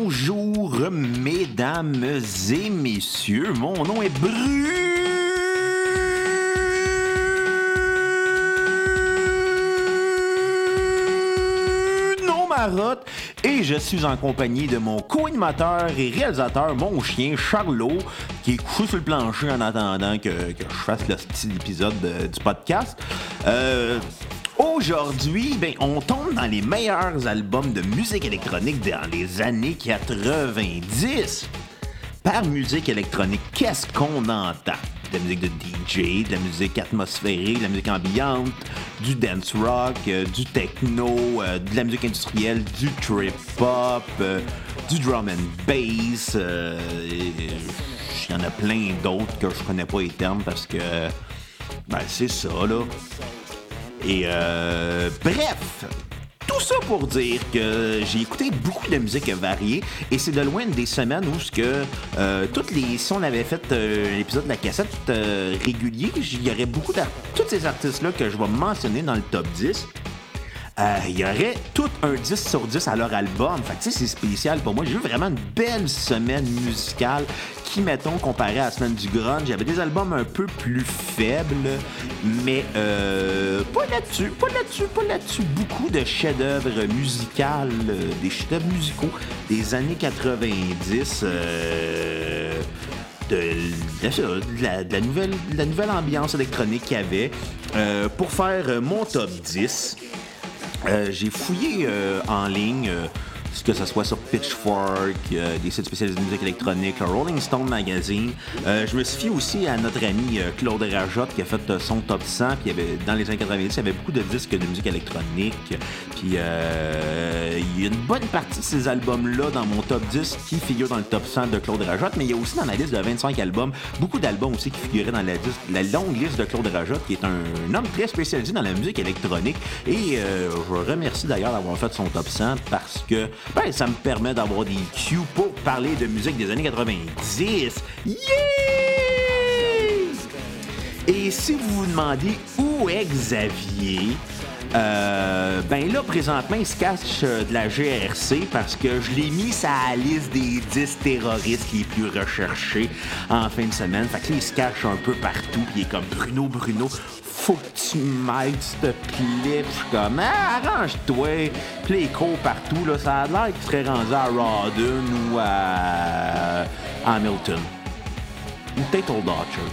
Bonjour, mesdames et messieurs. Mon nom est Bruno Marotte et je suis en compagnie de mon co-animateur et réalisateur, mon chien Charlot, qui est couché sur le plancher en attendant que, je fasse le style épisode de- du podcast. Euh, Aujourd'hui, ben, on tombe dans les meilleurs albums de musique électronique dans les années 90. Par musique électronique, qu'est-ce qu'on entend? De la musique de DJ, de la musique atmosphérique, de la musique ambiante, du dance rock, euh, du techno, euh, de la musique industrielle, du trip-hop, euh, du drum and bass. Il y en a plein d'autres que je connais pas les termes parce que ben, c'est ça, là. Et euh, bref, tout ça pour dire que j'ai écouté beaucoup de musique variée et c'est de loin des semaines où que euh, toutes les si on avait fait euh, l'épisode de la cassette euh, régulier, il y aurait beaucoup d'art- tous ces artistes là que je vais mentionner dans le top 10. Euh, il y aurait tout un 10 sur 10 à leur album. Fait que, c'est spécial pour moi. J'ai eu vraiment une belle semaine musicale qui, mettons, comparé à la semaine du grunge, avait des albums un peu plus faibles, mais euh, pas là-dessus, pas là-dessus, pas là-dessus. Beaucoup de chefs-d'œuvre musicaux, euh, des chefs-d'œuvre musicaux des années 90. euh, de, de la, nouvelle, de la nouvelle ambiance électronique qu'il y avait. Pour faire mon top 10, euh, j'ai fouillé euh, en ligne, euh, que ce soit sur Pitchfork, euh, des sites spécialisés de musique électronique, le Rolling Stone Magazine. Euh, je me suis fié aussi à notre ami euh, Claude Rajotte qui a fait euh, son top 100. Puis avait, dans les années 90, il y avait beaucoup de disques de musique électronique. Puis euh, il y a une bonne partie de ces albums-là dans mon top 10 qui figurent dans le top 100 de Claude Rajotte. Mais il y a aussi dans ma liste de 25 albums, beaucoup d'albums aussi qui figuraient dans la, la longue liste de Claude Rajotte, qui est un, homme très spécialisé dans la musique électronique. Et euh, je remercie d'ailleurs d'avoir fait son top 100 parce que ben, ça me permet d'avoir des cues pour parler de musique des années 90. Yeah! Et si vous vous demandez où est Xavier, euh, ben là, présentement, il se cache euh, de la GRC parce que je l'ai mis la liste des 10 terroristes les plus recherchés en fin de semaine. Fait que il se cache un peu partout, puis il est comme Bruno, Bruno, faut que tu m'aides, plaît. Puis je suis comme, ah, arrange-toi. Puis là, il court partout, là. Ça a l'air qu'il serait rendu à Rawdon ou à Hamilton. Ou peut-être Old Orchard.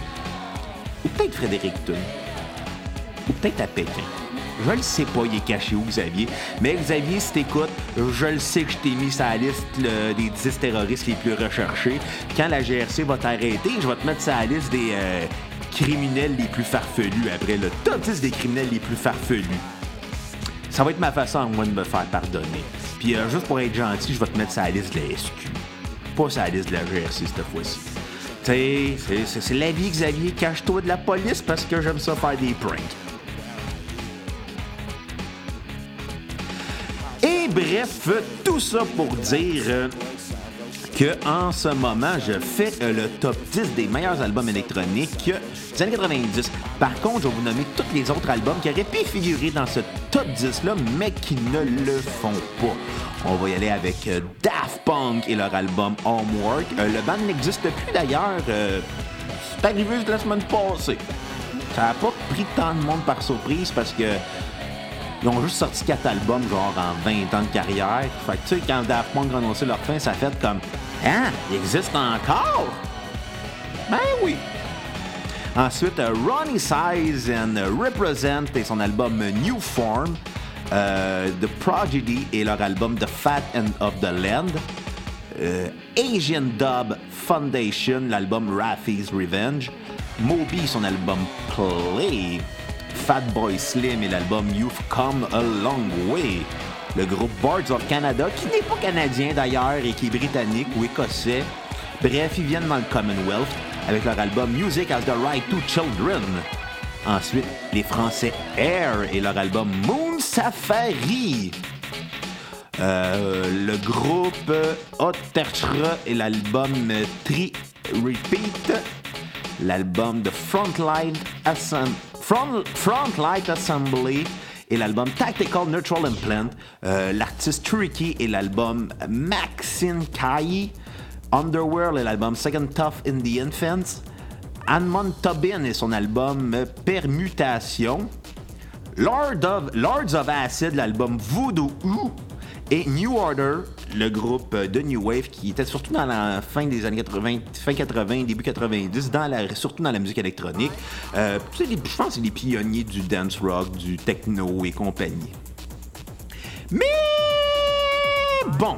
Ou peut-être Fredericton. Ou peut-être à Pékin. Je le sais pas, il est caché où, Xavier. Mais Xavier, si t'écoutes, je le sais que je t'ai mis sur la liste des 10 terroristes les plus recherchés. Puis quand la GRC va t'arrêter, je vais te mettre sur la liste des euh, criminels les plus farfelus après le top 10 des criminels les plus farfelus. Ça va être ma façon, à moi, de me faire pardonner. Puis euh, juste pour être gentil, je vais te mettre sur la liste de la SQ. Pas sur la liste de la GRC cette fois-ci. Tu sais, c'est- c'est- c'est la vie, Xavier. Cache-toi de la police parce que j'aime ça faire des pranks. Et bref, tout ça pour dire euh, que en ce moment, je fais euh, le top 10 des meilleurs albums électroniques des années 90. Par contre, je vais vous nommer tous les autres albums qui auraient pu figurer dans ce top 10-là, mais qui ne le font pas. On va y aller avec euh, Daft Punk et leur album Homework. Euh, le band n'existe plus d'ailleurs. c'est arrivé la semaine passée. Ça n'a pas pris tant de monde par surprise parce que ils ont juste sorti quatre albums, genre en 20 ans de carrière. Fait que, tu sais, quand Daft Punk a annoncé leur fin, ça fait comme Hein, il existe encore? Ben oui. Ensuite, euh, Ronnie Size and Represent et son album New Form. Euh, the Prodigy et leur album The Fat End of the Land. Euh, Asian Dub Foundation, l'album Raffi's Revenge. Moby, son album Play. Fatboy Slim et l'album You've Come a Long Way. Le groupe Boards of Canada, qui n'est pas canadien d'ailleurs et qui est britannique ou écossais. Bref, ils viennent dans le Commonwealth avec leur album Music Has the Right to Children. Ensuite, les Français Air et leur album Moon Safari. Euh, le groupe Otterchra et l'album Tri Repeat. L'album de Frontline, Front- Assembly et l'album Tactical Neutral Implant. Euh, l'artiste Tricky et l'album Maxine Kai. Underworld et l'album Second Tough in the Infants. Anmon Tobin et son album Permutation. Lords of Acid, l'album Voodoo et New Order, le groupe de New Wave qui était surtout dans la fin des années 80, fin 80, début 90, dans la, surtout dans la musique électronique. Euh, je pense que c'est les pionniers du dance rock, du techno et compagnie. Mais bon,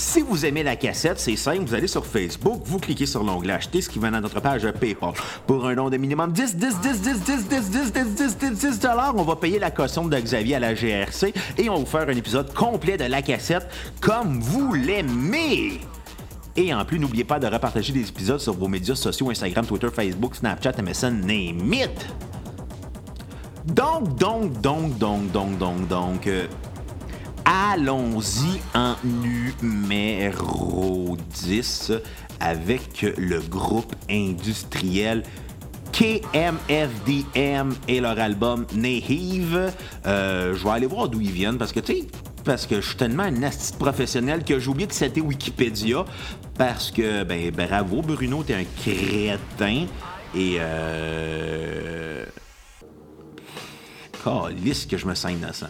si vous aimez la cassette, c'est simple, vous allez sur Facebook, vous cliquez sur l'onglet acheter, ce qui va dans notre page PayPal. Pour un nom de minimum 10, 10, 10, 10, 10, 10, 10, 10, 10, 10, 10 dollars, on va payer la caution de Xavier à la GRC et on va vous faire un épisode complet de la cassette comme vous l'aimez. Et en plus, n'oubliez pas de repartager des épisodes sur vos médias sociaux, Instagram, Twitter, Facebook, Snapchat, MSN, name it. Donc, donc, donc, donc, donc, donc, donc, euh, Allons-y en numéro 10 avec le groupe industriel KMFDM et leur album Nahive. Euh, je vais aller voir d'où ils viennent parce que, tu sais, parce que je suis tellement un assistant professionnel que j'ai oublié de citer Wikipédia parce que, ben, bravo Bruno, t'es un crétin et euh... lisse que je me sens innocent.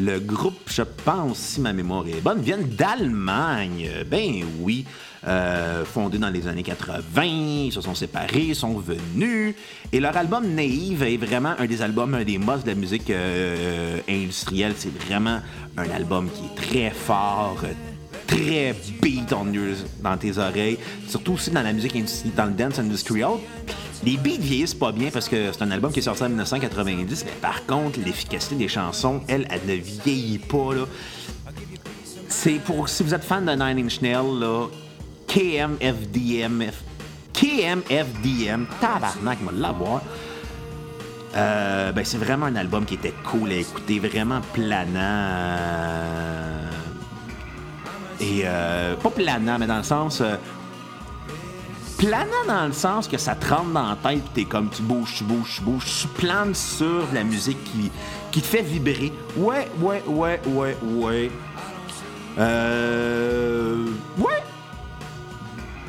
Le groupe, je pense, si ma mémoire est bonne, vient d'Allemagne. Ben oui. Euh, fondé dans les années 80, ils se sont séparés, sont venus. Et leur album Naïve est vraiment un des albums, un des must de la musique euh, industrielle. C'est vraiment un album qui est très fort, très beat on dans tes oreilles, surtout aussi dans la musique dans le dance industrial. Les beats vieillissent pas bien parce que c'est un album qui est sorti en 1990, mais par contre, l'efficacité des chansons, elle, elle ne vieillit pas. Là. C'est pour si vous êtes fan de Nine Inch Nails, là, KMFDM, KMFDM, tabarnak, moi l'avoir. Euh, ben c'est vraiment un album qui était cool à écouter, vraiment planant. Et euh, pas planant, mais dans le sens, euh, planant dans le sens que ça te rentre dans la tête, t'es comme tu bouges, tu bouges, tu bouges, tu planes sur la musique qui, qui te fait vibrer. Ouais, ouais, ouais, ouais, ouais. Euh. Ouais!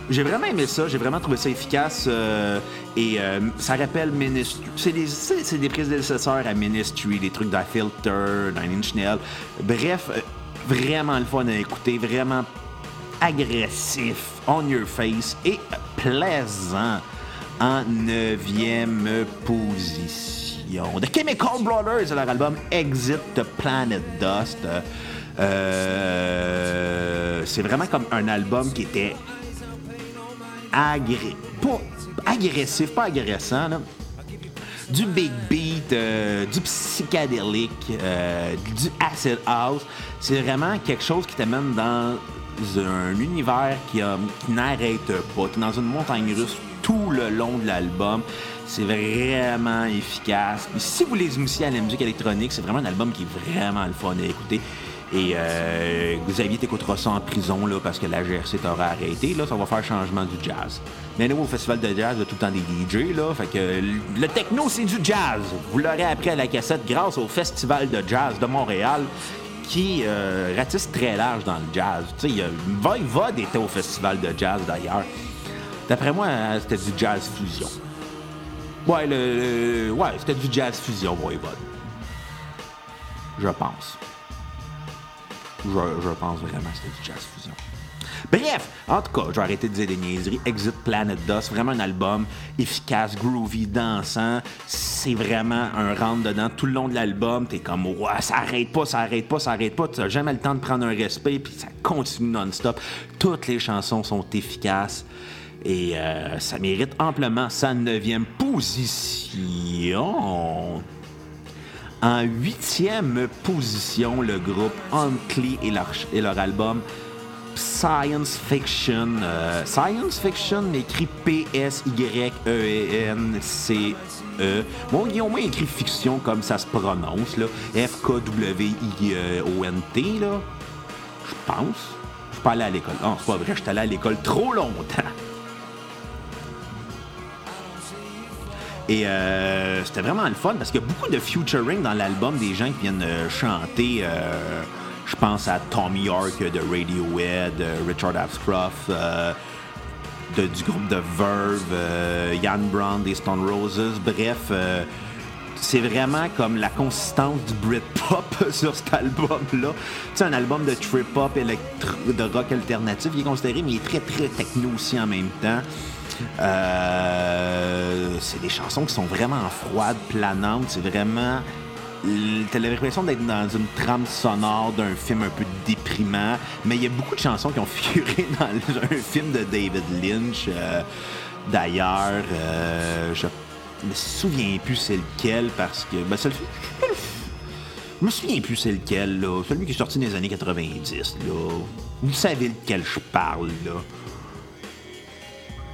J'ai vraiment aimé ça, j'ai vraiment trouvé ça efficace euh, et euh, ça rappelle Ministry. C'est des, c'est des prédécesseurs à Ministry, des trucs d'Afilter, Nine Inch Nails. Bref, euh, vraiment le fun à écouter, vraiment agressif, on your face et plaisant en neuvième position. The Chemical Brothers, leur album Exit the Planet Dust. Euh, c'est vraiment comme un album qui était agré... pas agressif, pas agressant, du big beat, euh, du psychédélique, euh, du acid house. C'est vraiment quelque chose qui t'amène dans un univers qui, n'arrête pas. T'es dans une montagne russe tout le long de l'album. C'est vraiment efficace. si vous les initiez à la musique électronique, c'est vraiment un album qui est vraiment le fun à écouter. Et euh, Xavier t'écoutera ça en prison là, parce que la GRC t'aura arrêté. Là, ça va faire changement du jazz. Mais nous, au festival de jazz, il y a tout le temps des DJ. Là, fait que le techno, c'est du jazz. Vous l'aurez appris à la cassette grâce au Festival de jazz de Montréal qui euh, ratisse très large dans le jazz. Tu sais, Voivod était au festival de jazz d'ailleurs. D'après moi, euh, c'était du jazz fusion. Ouais, le, ouais, c'était du jazz fusion, Voivod. Je pense. Je, je pense vraiment que c'était du jazz fusion. Bref, en tout cas, je vais arrêter de dire des niaiseries. Exit Planet Dust, vraiment un album efficace, groovy, dansant. C'est vraiment un rentre dedans tout le long de l'album. T'es comme, ouais, ça arrête pas, ça arrête pas, ça arrête pas. T'as jamais le temps de prendre un respect, puis ça continue non-stop. Toutes les chansons sont efficaces. Et euh, ça mérite amplement sa neuvième position. En huitième position, le groupe Uncly et et leur album science fiction. Euh, science fiction écrit P-S-Y-E-N-C-E. E. Bon, ont moins écrit fiction comme ça se prononce, là. F-K-W-I-O-N-T, là. Je pense. Je suis pas allé à l'école. Non, c'est pas vrai, je suis allé à l'école trop longtemps. Et euh, c'était vraiment le fun parce qu'il y a beaucoup de featuring dans l'album, des gens qui viennent euh, chanter. euh, je pense à Tommy York de Radiohead, euh, Richard Ashcroft euh, de- du groupe de Verve, euh, Ian Brown des Stone Roses. Bref, euh, c'est vraiment comme la consistance du Britpop sur cet album-là. C'est un album de trip-hop, de rock alternatif, il est considéré, mais il est très, très techno aussi en même temps. Euh, c'est des chansons qui sont vraiment froides, planantes. C'est vraiment. T'as l'impression d'être dans une trame sonore d'un film un peu déprimant, mais il y a beaucoup de chansons qui ont figuré dans un film de David Lynch. euh, D'ailleurs, euh, je me souviens plus c'est lequel parce que. Ben, c'est le. Je me souviens plus c'est lequel, là. Celui qui est sorti dans les années 90, là. Vous savez lequel je parle, là.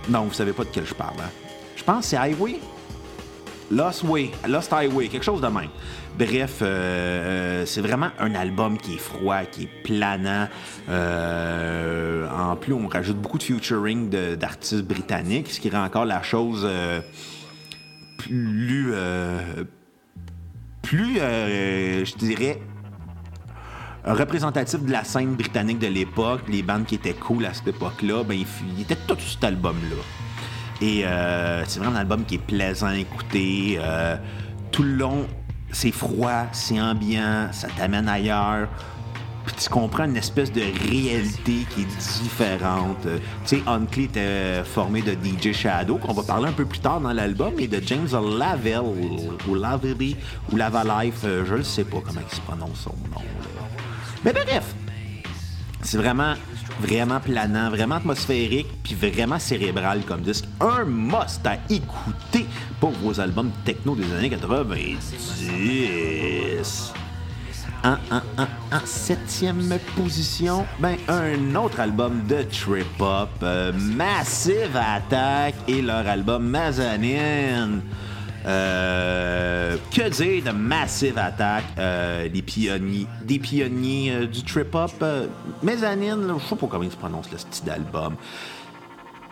Non, vous savez pas de quel je parle, hein. Je pense que c'est Highway. Lost Way, Lost Highway, quelque chose de même. Bref, euh, euh, c'est vraiment un album qui est froid, qui est planant. Euh, en plus, on rajoute beaucoup de featuring d'artistes britanniques, ce qui rend encore la chose euh, plus, plus, je dirais, représentatif de la scène britannique de l'époque, les bandes qui étaient cool à cette époque-là, ben, il, f- il était tout sur cet album-là. Et c'est vraiment un album qui est plaisant à écouter. tout le long, c'est froid, c'est ambiant, ça t'amène ailleurs. Tu comprends une espèce de réalité qui est différente. Tu sais, Uncle était formé de DJ Shadow, qu'on va parler un peu plus tard dans l'album, et de James Lavelle, ou Lavelli, ou Lavalife, euh, je ne sais pas comment il se prononce son nom. Mais bref, c'est vraiment, vraiment planant, vraiment atmosphérique, puis vraiment cérébral comme disque. Un must à écouter pour vos albums techno des années 90. En, septième position, ben, un autre album de trip-hop, euh, Massive Attack et leur album Mezzanine. Euh, que dire de Massive Attack, euh, les pionniers, des pionniers euh, du trip-hop? euh, Mezzanine, je sais pas comment il se prononce le style d'album.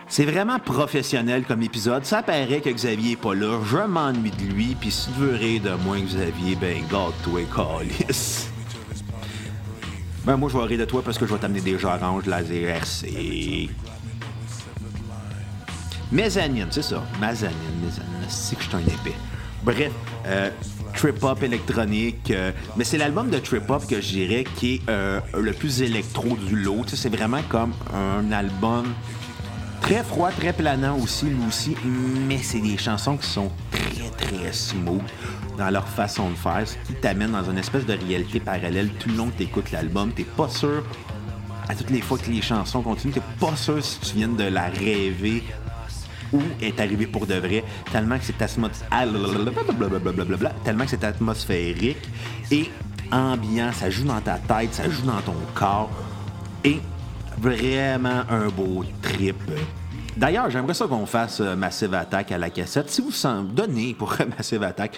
C'est vraiment professionnel comme épisode. Ça paraît que Xavier est pas là. Je m'ennuie de lui. Puis si tu veux rire de moi, Xavier, ben garde-toi, calice. Ben moi, je vais rire de toi parce que je vais t'amener des oranges laser RC. Mezzanine, c'est ça. Mezzanine, mezzanine. C'est que je suis un épais. Bref, euh, trip-hop électronique. euh, mais c'est l'album de trip-hop que je dirais qui est euh, le plus électro du lot. C'est vraiment comme un album très froid, très planant aussi, lui aussi. Mais c'est des chansons qui sont très, très smooth dans leur façon de faire. Ce qui t'amène dans une espèce de réalité parallèle tout le long que tu écoutes l'album. T'es pas sûr à toutes les fois que les chansons continuent, t'es pas sûr si tu viens de la rêver est arrivé pour de vrai, tellement que c'est blablabla, tellement que c'est atmosphérique et ambiant, ça joue dans ta tête, ça joue dans ton corps et vraiment un beau trip. D'ailleurs, j'aimerais ça qu'on fasse euh, Massive Attack à la cassette. Si vous s'en donnez pour Massive Attack,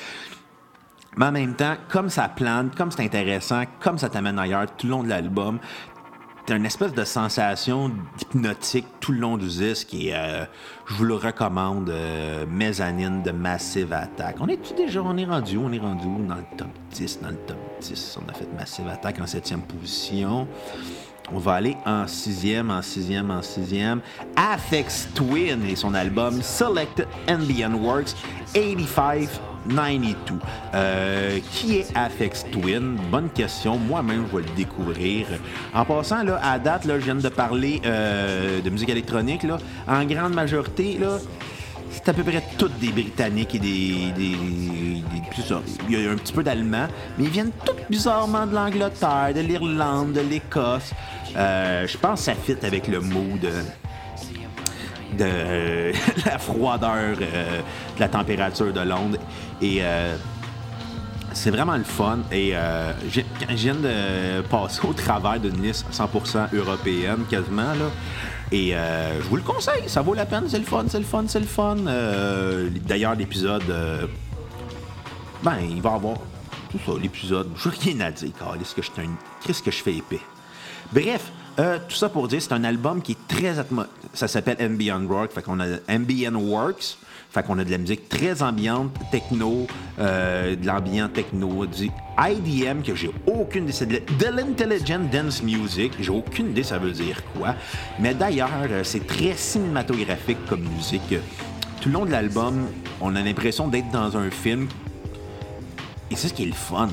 mais en même temps, comme ça plante, comme c'est intéressant, comme ça t'amène ailleurs tout le long de l'album, t'as une espèce de sensation hypnotique tout le long du disque et euh, je vous le recommande, euh, Mezzanine de Massive Attack. On est déjà, on est rendu, on est rendu dans le top 10, dans le top 10. On a fait Massive Attack en septième position. On va aller en sixième, en sixième, en sixième. Afex Twin et son album Select Ambient Works 8592. Euh, qui est Afex Twin? Bonne question. Moi-même, je vais le découvrir. En passant, là, à date, là, je viens de parler euh, de musique électronique. Là. En grande majorité, là, c'est à peu près toutes des Britanniques et des. des, ça. Il y a un petit peu d'Allemand, mais ils viennent toutes bizarrement de l'Angleterre, de l'Irlande, de l'Écosse. Euh, je pense que ça fit avec le mood de, la froideur, euh, de la température de Londres. Et. euh, c'est vraiment le fun et euh, je viens de passer au travers d'une liste 100% européenne quasiment là. Et je vous le conseille, ça vaut la peine, c'est le fun, c'est le fun, c'est le fun. D'ailleurs, l'épisode, ben, il va avoir tout ça, l'épisode. Je rien à dire, qu'est-ce que je fais épais. Bref, euh, tout ça pour dire, c'est un album qui est très. Ça s'appelle Ambient Work, fait qu'on a Ambient Works. Fait qu'on a de la musique très ambiante, techno, euh, de l'ambient techno, du IDM que j'ai aucune idée. C'est de l'intelligent dance music. J'ai aucune idée ça veut dire quoi. Mais d'ailleurs, euh, c'est très cinématographique comme musique. Tout le long de l'album, on a l'impression d'être dans un film. Et c'est ce qui est le fun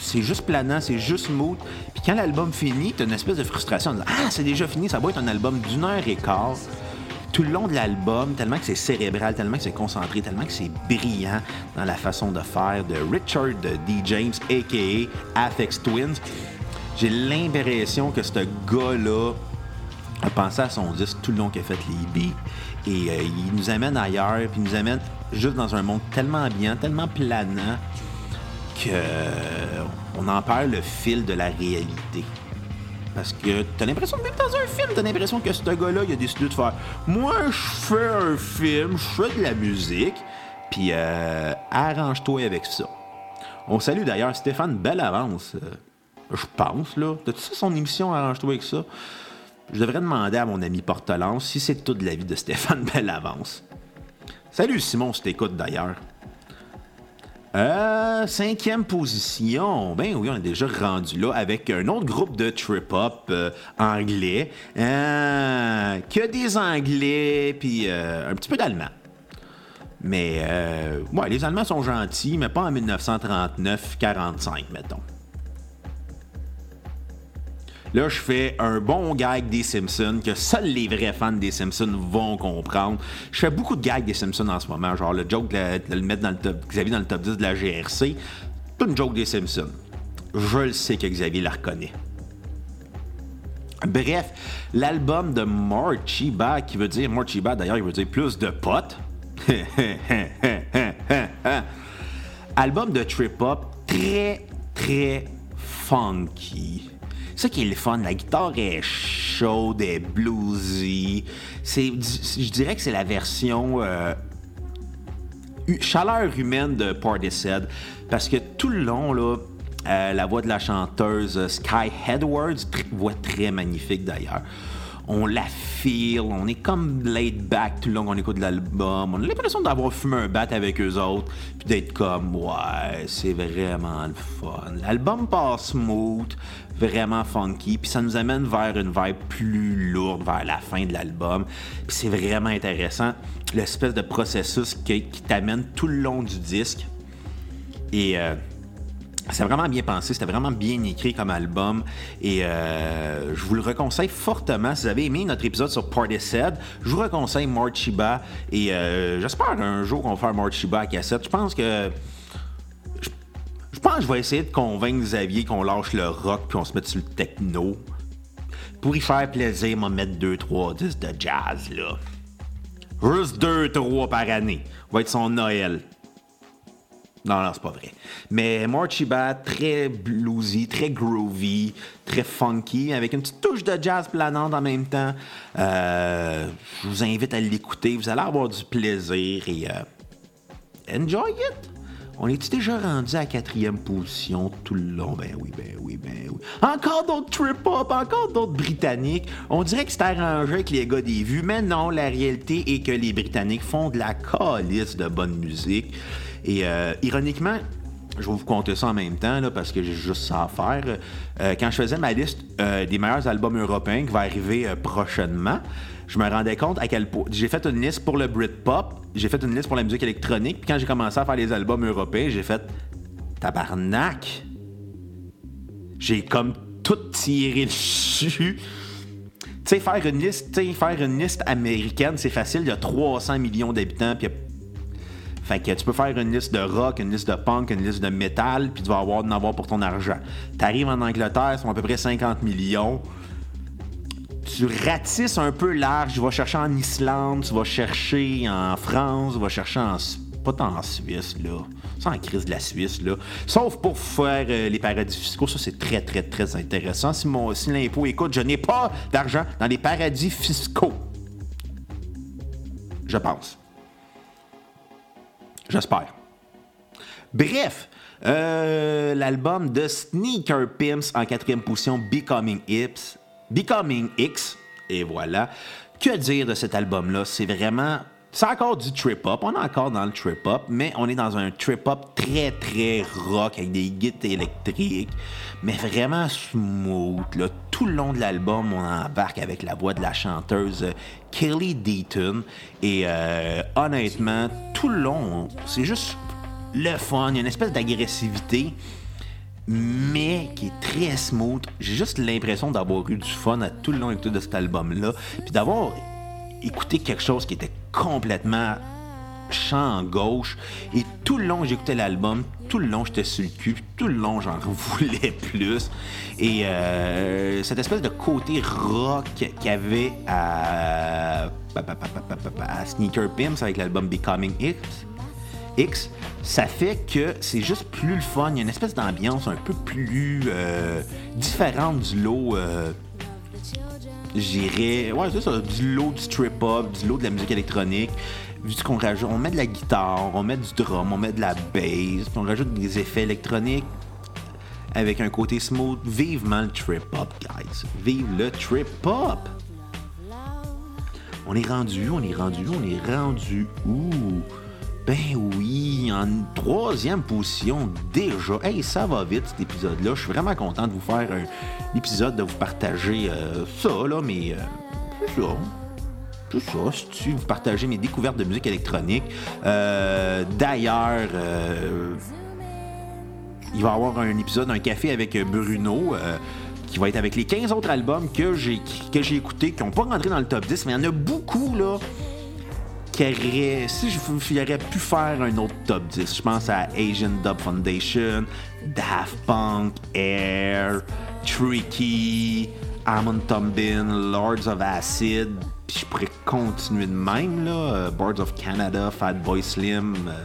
c'est juste planant, c'est juste smooth. Puis quand l'album finit, t'as une espèce de frustration. Ah, c'est déjà fini, ça va être un album d'une heure et quart. Tout le long de l'album, tellement que c'est cérébral, tellement que c'est concentré, tellement que c'est brillant dans la façon de faire de Richard D. James, a.k.a. Afex Twins. J'ai l'impression que ce gars-là a pensé à son disque tout le long qu'il a fait les. Et euh, il nous amène ailleurs, puis il nous amène juste dans un monde tellement bien, tellement planant on en perd le fil de la réalité. Parce que t'as l'impression de vivre dans un film, t'as l'impression que ce gars-là, il a décidé de faire Moi, je fais un film, je fais de la musique, puis euh, arrange-toi avec ça. On salue d'ailleurs Stéphane Belle Avance, euh, je pense, là. T'as-tu ça son émission Arrange-toi avec ça? Je devrais demander à mon ami Portelance si c'est toute la vie de Stéphane Belle Avance. Salut Simon, si t'écoutes d'ailleurs. Euh, cinquième position. Ben oui, on est déjà rendu là avec un autre groupe de trip-hop euh, anglais. Euh, que des anglais, puis euh, un petit peu d'allemand. Mais, ouais, les Allemands sont gentils, mais pas en 1939-45, mettons. Là, je fais un bon gag des Simpsons que seuls les vrais fans des Simpsons vont comprendre. Je fais beaucoup de gags des Simpsons en ce moment, genre le joke de, le mettre dans le top, Xavier dans le top 10 de la GRC. C'est une joke des Simpsons. Je le sais que Xavier la reconnaît. Bref, l'album de Marchiba, qui veut dire Marchiba d'ailleurs, il veut dire plus de potes. Album de trip hop très très funky ça qui est le fun. La guitare est chaude, est bluesy. Je dirais que c'est la version euh, chaleur humaine de Portishead. Parce que tout le long, là, euh, la voix de la chanteuse euh, Sky Edwards, voix très magnifique d'ailleurs on la feel, on est comme laid back tout le long qu'on écoute l'album. On a l'impression d'avoir fumé un bat avec eux autres, puis d'être comme, ouais, c'est vraiment le fun. L'album passe smooth, vraiment funky, puis ça nous amène vers une vibe plus lourde vers la fin de l'album. Puis c'est vraiment intéressant, l'espèce de processus qui, t'amène tout le long du disque. Et. Euh, c'est vraiment bien pensé, c'était vraiment bien écrit comme album et euh, je vous le reconseille fortement. Si vous avez aimé notre épisode sur Portishead, je vous reconseille Marchiba et euh, j'espère un jour qu'on va faire Marchiba à cassette. Je pense que je, pense que je vais essayer de convaincre Xavier qu'on lâche le rock puis on se mette sur le techno. Pour y faire plaisir, m'a mettre 2-3 disques de jazz là. Juste 2-3 par année. Va être son Noël. Non, non, c'est pas vrai. Mais Bat, très bluesy, très groovy, très funky, avec une petite touche de jazz planante en même temps. Euh, je vous invite à l'écouter. Vous allez avoir du plaisir et euh, enjoy it! On est déjà rendu à quatrième position tout le long? Ben oui, ben oui, ben oui. Encore d'autres trip-hop, encore d'autres Britanniques. On dirait que c'est arrangé avec les gars des vues, mais non, la réalité est que les Britanniques font de la calice de bonne musique. Et euh, ironiquement, je vais vous compter ça en même temps parce que j'ai juste ça à faire. Euh, quand je faisais ma liste euh, des meilleurs albums européens qui va arriver prochainement, je me rendais compte à quel point. J'ai fait une liste pour le Britpop, j'ai fait une liste pour la musique électronique, puis quand j'ai commencé à faire les albums européens, j'ai fait tabarnak. J'ai comme tout tiré dessus. Tu sais, faire une liste, faire une liste américaine, c'est facile. Il y a 300 millions d'habitants, puis fait que tu peux faire une liste de rock, une liste de punk, une liste de métal, puis tu vas avoir en avoir pour ton argent. Tu arrives en Angleterre, ils sont à peu près 50 millions. Tu ratisses un peu large, tu vas chercher en Islande, tu vas chercher en France, tu vas chercher en. Pas tant en Suisse, là. C'est en crise de la Suisse, là. Sauf pour faire euh, les paradis fiscaux, ça c'est très, très, très intéressant. Si, l'impôt écoute, je n'ai pas d'argent dans les paradis fiscaux. Je pense. J'espère. Bref, euh, l'album de Sneaker Pimps en quatrième position, Becoming X. Becoming X. Et voilà. Que dire de cet album-là? C'est vraiment c'est encore du trip-hop. On est encore dans le trip-hop, mais on est dans un trip-hop très, très rock avec des guitares électriques, mais vraiment smooth. Là. Tout le long de l'album, on embarque avec la voix de la chanteuse euh, Kelly Deaton. Et euh, honnêtement, tout le long, c'est juste le fun. Il y a une espèce d'agressivité mais qui est très smooth. J'ai juste l'impression d'avoir eu du fun à tout le long de cet album-là, puis d'avoir écouté quelque chose qui était complètement chant gauche. Et tout le long, j'écoutais l'album, tout le long, j'étais sur le cul, tout le long, j'en voulais plus. Et euh, cette espèce de côté rock qu'il y avait à, Sneaker Pimps avec l'album Becoming X, X, ça fait que c'est juste plus le fun. Il y a une espèce d'ambiance un peu plus euh, différente du lot. Euh, j'irais. Ouais, c'est ça, du lot du strip-up, du lot de la musique électronique. Vu qu'on rajoute, on met de la guitare, on met du drum, on met de la bass, on rajoute des effets électroniques avec un côté smooth. Vivement le trip-hop, guys. Vive le trip-hop! On est rendu, on est rendu, on est rendu où? Ben oui, en troisième position déjà. Hey, ça va vite cet épisode-là. Je suis vraiment content de vous faire un épisode, de vous partager euh, ça, là, mais euh, ça. Tout ça, si vous partagez mes découvertes de musique électronique. Euh, d'ailleurs, il va y avoir un épisode, un café avec Bruno qui va être avec les 15 autres albums que j'ai écoutés, qui n'ont pas rentré dans le top 10, mais il y en a beaucoup là si j'aurais pu faire un autre top 10, je pense à Asian Dub Foundation, Daft Punk, Air, Tricky, Amon Tombin, Lords of Acid, puis je pourrais continuer de même, là. Euh, Boards of Canada, Fatboy Slim, euh,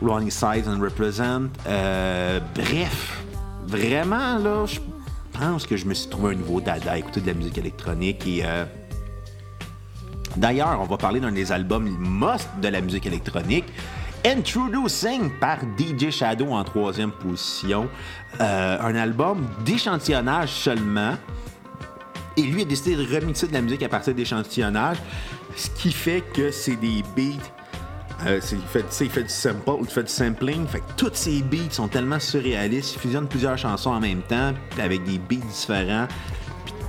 Ronnie Size and Represent. Euh, bref, vraiment, là, je pense que je me suis trouvé un nouveau dada à écouter de la musique électronique et D'ailleurs, on va parler d'un des albums must de la musique électronique. Introducing par DJ Shadow en troisième position. Euh, un album d'échantillonnage seulement. Et lui a décidé de remixer de la musique à partir d'échantillonnage. Ce qui fait que c'est des beats. Euh, il, fait, il fait du sample, il fait du sampling. Fait que tous ces beats sont tellement surréalistes. Il fusionne plusieurs chansons en même temps, avec des beats différents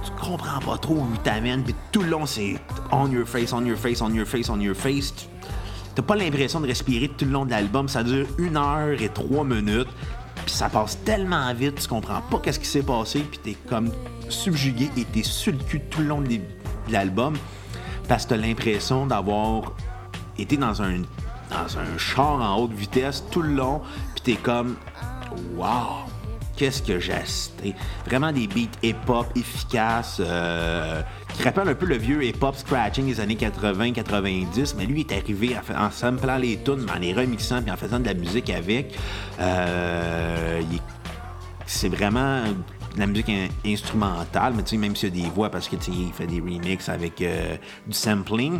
tu comprends pas trop où il t'amène, puis tout le long, c'est on your face, on your face, on your face, on your face. T'as pas l'impression de respirer tout le long de l'album. Ça dure une heure et trois minutes, puis ça passe tellement vite, tu comprends pas qu'est-ce qui s'est passé, puis t'es comme subjugué et t'es sur le cul tout le long de l'album, parce que t'as l'impression d'avoir été dans un, dans un char en haute vitesse tout le long, puis t'es comme wow qu'est-ce que j'ai. Vraiment des beats hip-hop efficaces, euh, qui rappellent un peu le vieux hip-hop scratching des années 80-90, mais lui est arrivé en, samplant les tunes, en les remixant puis en faisant de la musique avec. Euh, c'est vraiment de la musique instrumentale, mais tu sais, même s'il y a des voix, parce que il fait des remixes avec euh, du sampling.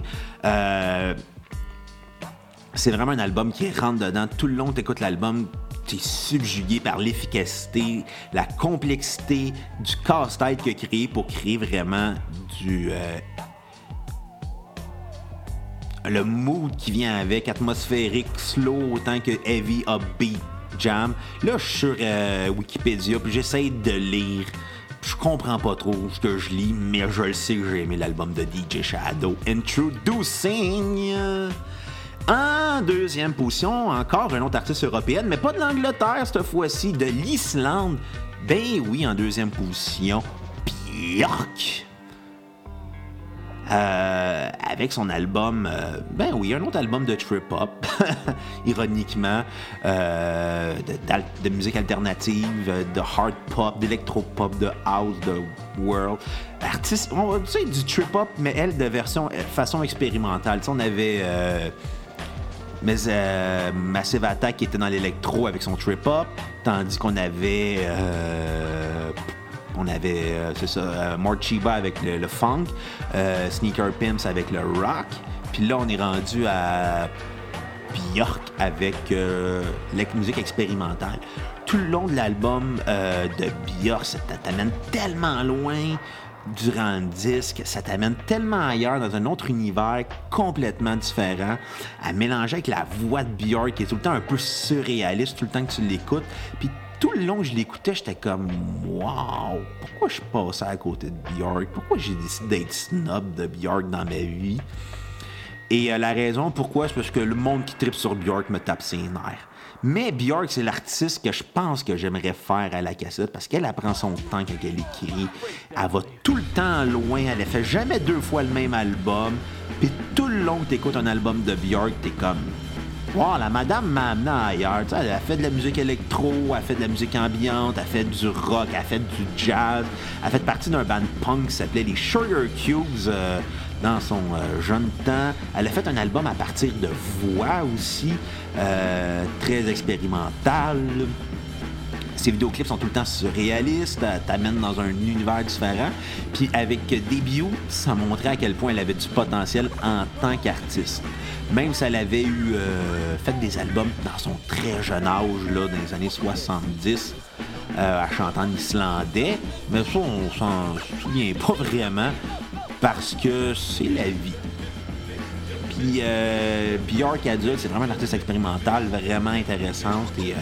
c'est vraiment un album qui rentre dedans. Tout le long, tu écoutes l'album, subjugué par l'efficacité, la complexité du casse-tête a créé pour créer vraiment du. Euh, le mood qui vient avec, atmosphérique, slow autant que heavy, upbeat, jam. Là, je suis sur euh, Wikipédia, puis j'essaie de lire. Je comprends pas trop ce que je lis, mais je le sais que j'ai aimé l'album de DJ Shadow. Introducing. En deuxième position, encore un autre artiste européenne, mais pas de l'Angleterre cette fois-ci, de l'Islande. Ben oui, en deuxième position, Björk. Euh, avec son album, euh, ben oui, un autre album de trip-hop, ironiquement, euh, de, musique alternative, de hard pop, d'électro-pop, de house, de world. Artiste, on va dire du trip-hop, mais elle de version, façon expérimentale. on avait mais euh, Massive Attack était dans l'électro avec son trip hop, tandis qu'on avait euh, on avait euh, c'est ça euh, Morchiba avec le, funk, Sneaker Pimps avec le rock, puis là on est rendu à Björk avec la musique expérimentale. Tout le long de l'album de Björk, ça t'amène tellement loin. Durant le disque. Ça t'amène tellement ailleurs, dans un autre univers complètement différent, à mélanger avec la voix de Björk qui est tout le temps un peu surréaliste, tout le temps que tu l'écoutes. Puis tout le long que je l'écoutais, j'étais comme Wow, pourquoi je passais à côté de Björk? Pourquoi j'ai décidé d'être snob de Björk dans ma vie? Et euh, la raison pourquoi, c'est parce que le monde qui tripe sur Björk me tape ses nerfs. Mais Björk, c'est l'artiste que je pense que j'aimerais faire à la cassette parce qu'elle apprend son temps quand elle écrit. Elle va tout le temps loin. Elle ne fait jamais deux fois le même album. Puis tout le long que tu écoutes un album de Björk, t'es comme. Wow, la madame m'a ailleurs. elle a fait de la musique électro, elle a fait de la musique ambiante, elle a fait du rock, elle a fait du jazz. Elle a fait partie d'un band punk qui s'appelait les Sugar Cubes. Euh, dans son euh, jeune temps. Elle a fait un album à partir de voix aussi, euh, très expérimental. Ses vidéoclips sont tout le temps surréalistes, t'amènent dans un univers différent. Puis avec Debut, ça montrait à quel point elle avait du potentiel en tant qu'artiste. Même si elle avait eu euh, fait des albums dans son très jeune âge, là, dans les années 70, euh, à chanter en islandais, mais ça, on s'en souvient pas vraiment parce que c'est la vie. Puis euh, Björk adulte, c'est vraiment un artiste expérimental, vraiment intéressante et euh,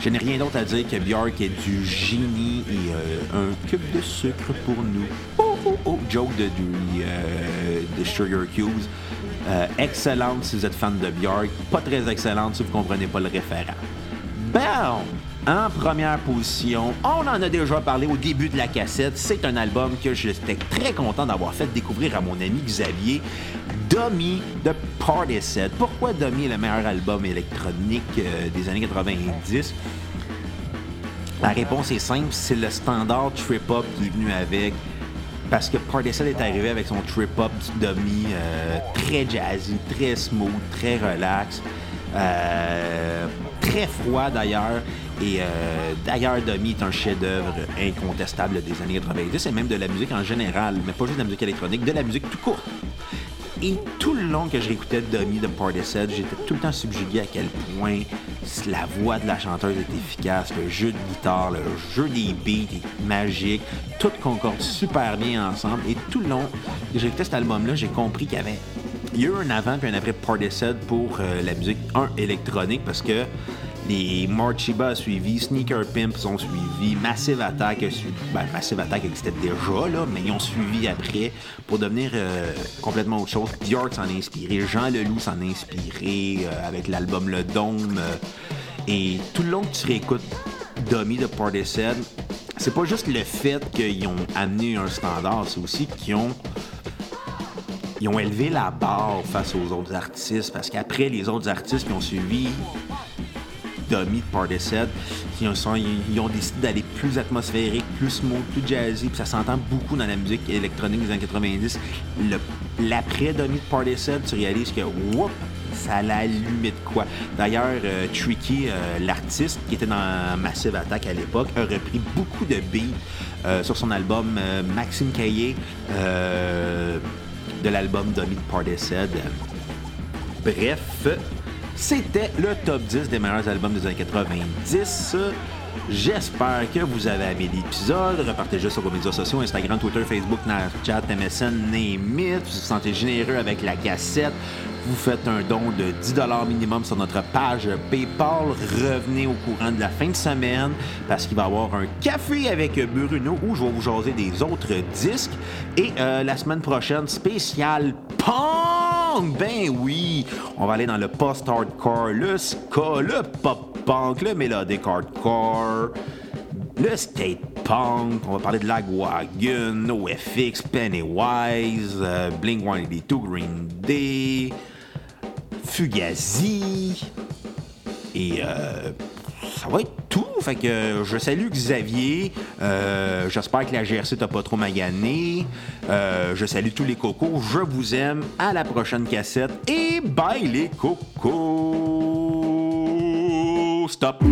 je n'ai rien d'autre à dire que Björk est du génie et euh, un cube de sucre pour nous. Oh, oh, oh. Joke de, euh, de Sugar Cubes. excellente si vous êtes fan de Björk, pas très excellente si vous comprenez pas le référent. Bon, en première position, on en a déjà parlé au début de la cassette. C'est un album que j'étais très content d'avoir fait découvrir à mon ami Xavier. Dummy de Party Set. Pourquoi Dummy est le meilleur album électronique euh, des années 90? La réponse est simple, c'est le standard trip-hop qui est venu avec. Parce que Party Set est arrivé avec son trip-hop Dummy euh, très jazzy, très smooth, très relax. Euh, très froid d'ailleurs. Et euh, d'ailleurs, Domi est un chef-d'œuvre incontestable des années 90 et même de la musique en général, mais pas juste de la musique électronique, de la musique tout court. Et tout le long que je réécoutais Dummy de Set, j'étais tout le temps subjugué à quel point la voix de la chanteuse est efficace, le jeu de guitare, le jeu des beats est magique, tout concorde super bien ensemble. Et tout le long que écouté cet album-là, j'ai compris qu'il y avait eu un avant puis un après Set pour euh, la musique 1 électronique parce que les Marchiba a suivi, Sneaker Pimps ont suivi, Massive Attack a suivi. Ben, Massive Attack existait déjà, là, mais ils ont suivi après pour devenir euh, complètement autre chose. Björk s'en a inspiré, Jean Leloup s'en a inspiré euh, avec l'album Le Dôme. Euh, et tout le long que tu réécoutes Dummy de Partisan, c'est pas juste le fait qu'ils ont amené un standard, c'est aussi qu'ils ont ils ont élevé la barre face aux autres artistes parce qu'après les autres artistes qui ont suivi Dummy de Partisan, qui ils ont décidé d'aller plus atmosphérique, plus smooth, plus jazzy, puis ça s'entend beaucoup dans la musique électronique des années 90. L'après Dummy de Partisan, tu réalises que, whoop, ça allumer de quoi. D'ailleurs, euh, Tricky, euh, l'artiste qui était dans Massive Attack à l'époque, a repris beaucoup de beats euh, sur son album Maxime Caillé de l'album Dummy de Partisan. Bref, c'était le top 10 des meilleurs albums des années 90. J'espère que vous avez aimé l'épisode. Repartagez sur vos médias sociaux, Instagram, Twitter, Facebook, Snapchat, MSN, name it. Vous vous sentez généreux avec la cassette. Vous faites un don de 10 minimum sur notre page PayPal. Revenez au courant de la fin de semaine parce qu'il va y avoir un café avec Bruno où je vais vous jaser des autres disques. Et euh, la semaine prochaine, spécial Ben oui! On va aller dans le post-hardcore, le ska, le pop-punk, le mélodique hardcore le skate punk, on va parler de Lagwagon, NoFX, Pennywise, euh, Blink 182, Green Day, Fugazi. Et euh, ça va être tout. Fait que je salue Xavier. Euh, j'espère que la GRC t'a pas trop magané. Euh, je salue tous les cocos. Je vous aime. À la prochaine cassette. Et bye les cocos. Stop.